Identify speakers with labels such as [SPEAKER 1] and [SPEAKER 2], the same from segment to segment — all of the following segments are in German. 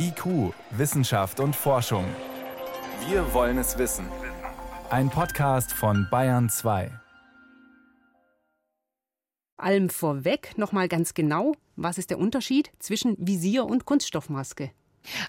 [SPEAKER 1] IQ, Wissenschaft und Forschung. Wir wollen es wissen. Ein Podcast von Bayern 2.
[SPEAKER 2] Allem vorweg nochmal ganz genau, was ist der Unterschied zwischen Visier und Kunststoffmaske?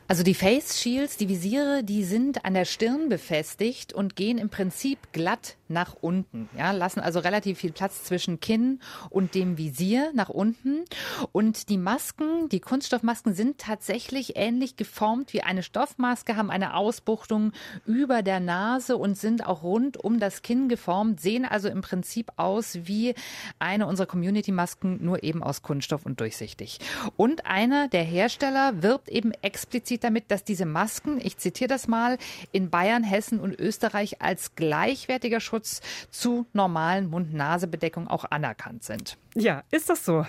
[SPEAKER 3] Also die Face Shields, die Visiere, die sind an der Stirn befestigt und gehen im Prinzip glatt nach unten. Ja, lassen also relativ viel Platz zwischen Kinn und dem Visier nach unten. Und die Masken, die Kunststoffmasken sind tatsächlich ähnlich geformt wie eine Stoffmaske, haben eine Ausbuchtung über der Nase und sind auch rund um das Kinn geformt, sehen also im Prinzip aus wie eine unserer Community-Masken, nur eben aus Kunststoff und durchsichtig. Und einer der Hersteller wirbt eben explizit damit, dass diese Masken, ich zitiere das mal, in Bayern, Hessen und Österreich als gleichwertiger Schutz Schutz zu normalen Mund-Nase-Bedeckung auch anerkannt sind.
[SPEAKER 2] Ja, ist das so?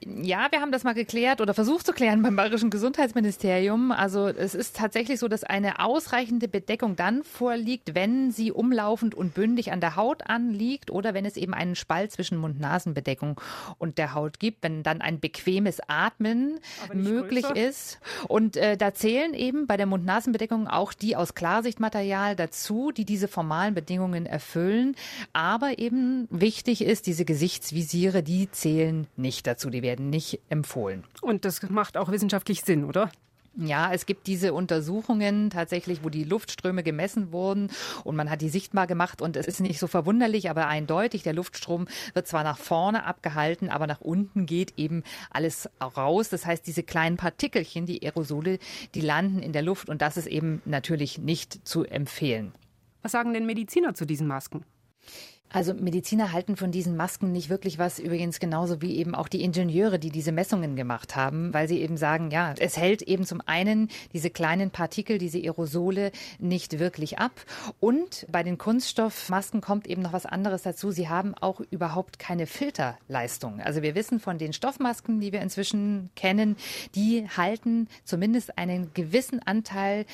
[SPEAKER 3] Ja, wir haben das mal geklärt oder versucht zu klären beim Bayerischen Gesundheitsministerium. Also es ist tatsächlich so, dass eine ausreichende Bedeckung dann vorliegt, wenn sie umlaufend und bündig an der Haut anliegt oder wenn es eben einen Spalt zwischen Mund-Nasen-Bedeckung und der Haut gibt, wenn dann ein bequemes Atmen möglich größer. ist. Und äh, da zählen eben bei der Mund-Nasen-Bedeckung auch die aus Klarsichtmaterial dazu, die diese formalen Bedingungen erfüllen. Aber eben wichtig ist, diese Gesichtsvisiere, die zählen nicht nicht dazu, die werden nicht empfohlen.
[SPEAKER 2] Und das macht auch wissenschaftlich Sinn, oder?
[SPEAKER 3] Ja, es gibt diese Untersuchungen tatsächlich, wo die Luftströme gemessen wurden und man hat die sichtbar gemacht und es ist nicht so verwunderlich, aber eindeutig, der Luftstrom wird zwar nach vorne abgehalten, aber nach unten geht eben alles raus. Das heißt, diese kleinen Partikelchen, die Aerosole, die landen in der Luft und das ist eben natürlich nicht zu empfehlen.
[SPEAKER 2] Was sagen denn Mediziner zu diesen Masken?
[SPEAKER 3] Also Mediziner halten von diesen Masken nicht wirklich was, übrigens genauso wie eben auch die Ingenieure, die diese Messungen gemacht haben, weil sie eben sagen, ja, es hält eben zum einen diese kleinen Partikel, diese Aerosole nicht wirklich ab. Und bei den Kunststoffmasken kommt eben noch was anderes dazu. Sie haben auch überhaupt keine Filterleistung. Also wir wissen von den Stoffmasken, die wir inzwischen kennen, die halten zumindest einen gewissen Anteil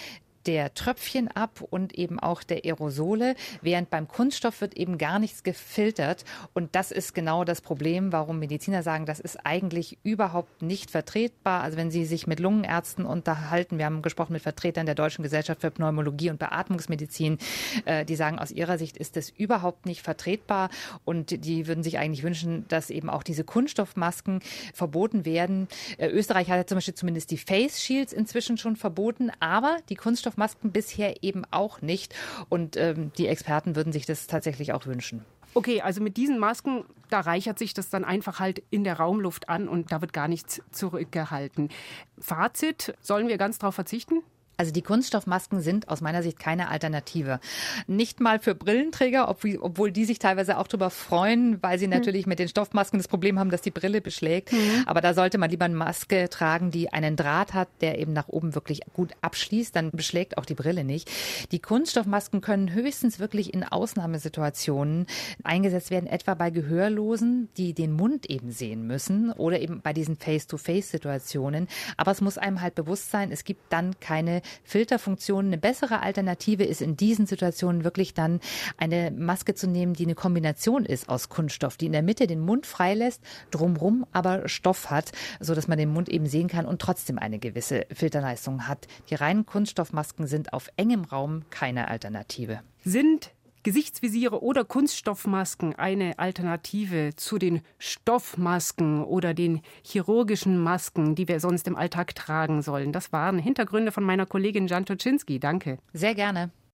[SPEAKER 3] der Tröpfchen ab und eben auch der Aerosole, während beim Kunststoff wird eben gar nichts gefiltert. Und das ist genau das Problem, warum Mediziner sagen, das ist eigentlich überhaupt nicht vertretbar. Also wenn Sie sich mit Lungenärzten unterhalten, wir haben gesprochen mit Vertretern der Deutschen Gesellschaft für Pneumologie und Beatmungsmedizin, äh, die sagen, aus ihrer Sicht ist das überhaupt nicht vertretbar und die würden sich eigentlich wünschen, dass eben auch diese Kunststoffmasken verboten werden. Äh, Österreich hat ja zum Beispiel zumindest die Face Shields inzwischen schon verboten, aber die Kunststoff Masken bisher eben auch nicht. Und ähm, die Experten würden sich das tatsächlich auch wünschen.
[SPEAKER 2] Okay, also mit diesen Masken, da reichert sich das dann einfach halt in der Raumluft an und da wird gar nichts zurückgehalten. Fazit, sollen wir ganz darauf verzichten?
[SPEAKER 3] Also die Kunststoffmasken sind aus meiner Sicht keine Alternative. Nicht mal für Brillenträger, obwohl die sich teilweise auch darüber freuen, weil sie mhm. natürlich mit den Stoffmasken das Problem haben, dass die Brille beschlägt. Mhm. Aber da sollte man lieber eine Maske tragen, die einen Draht hat, der eben nach oben wirklich gut abschließt. Dann beschlägt auch die Brille nicht. Die Kunststoffmasken können höchstens wirklich in Ausnahmesituationen eingesetzt werden, etwa bei Gehörlosen, die den Mund eben sehen müssen oder eben bei diesen Face-to-Face-Situationen. Aber es muss einem halt bewusst sein, es gibt dann keine Filterfunktion. Eine bessere Alternative ist in diesen Situationen wirklich dann eine Maske zu nehmen, die eine Kombination ist aus Kunststoff, die in der Mitte den Mund freilässt, drumrum aber Stoff hat, so dass man den Mund eben sehen kann und trotzdem eine gewisse Filterleistung hat. Die reinen Kunststoffmasken sind auf engem Raum keine Alternative.
[SPEAKER 2] Sind Gesichtsvisiere oder Kunststoffmasken eine Alternative zu den Stoffmasken oder den chirurgischen Masken, die wir sonst im Alltag tragen sollen? Das waren Hintergründe von meiner Kollegin Jan Toczynski. Danke.
[SPEAKER 3] Sehr gerne.